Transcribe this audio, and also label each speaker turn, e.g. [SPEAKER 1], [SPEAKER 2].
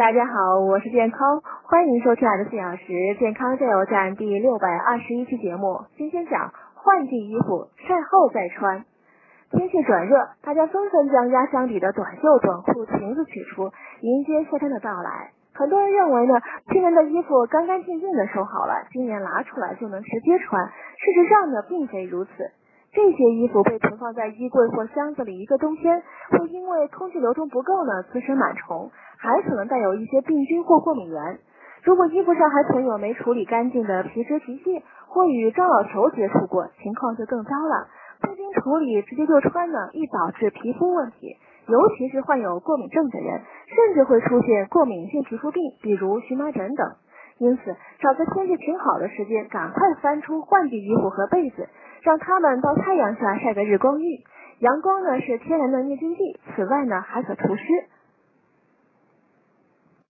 [SPEAKER 1] 大家好，我是健康，欢迎收听二十四小时健康加油站第六百二十一期节目。今天讲换季衣服晒后再穿。天气转热，大家纷纷将压箱底的短袖、短裤、裙子取出，迎接夏天的到来。很多人认为呢，去年的衣服干干净净的收好了，今年拿出来就能直接穿。事实上呢，并非如此。这些衣服被存放在衣柜或箱子里一个冬天，会因为空气流通不够呢，滋生螨虫，还可能带有一些病菌或过敏源。如果衣服上还存有没处理干净的皮脂皮屑，或与樟脑球接触过，情况就更糟了。不经处理直接就穿呢，易导致皮肤问题，尤其是患有过敏症的人，甚至会出现过敏性皮肤病，比如荨麻疹等。因此，找个天气挺好的时间，赶快翻出换季衣服和被子。让它们到太阳下晒个日光浴，阳光呢是天然的灭菌剂，此外呢还可除湿。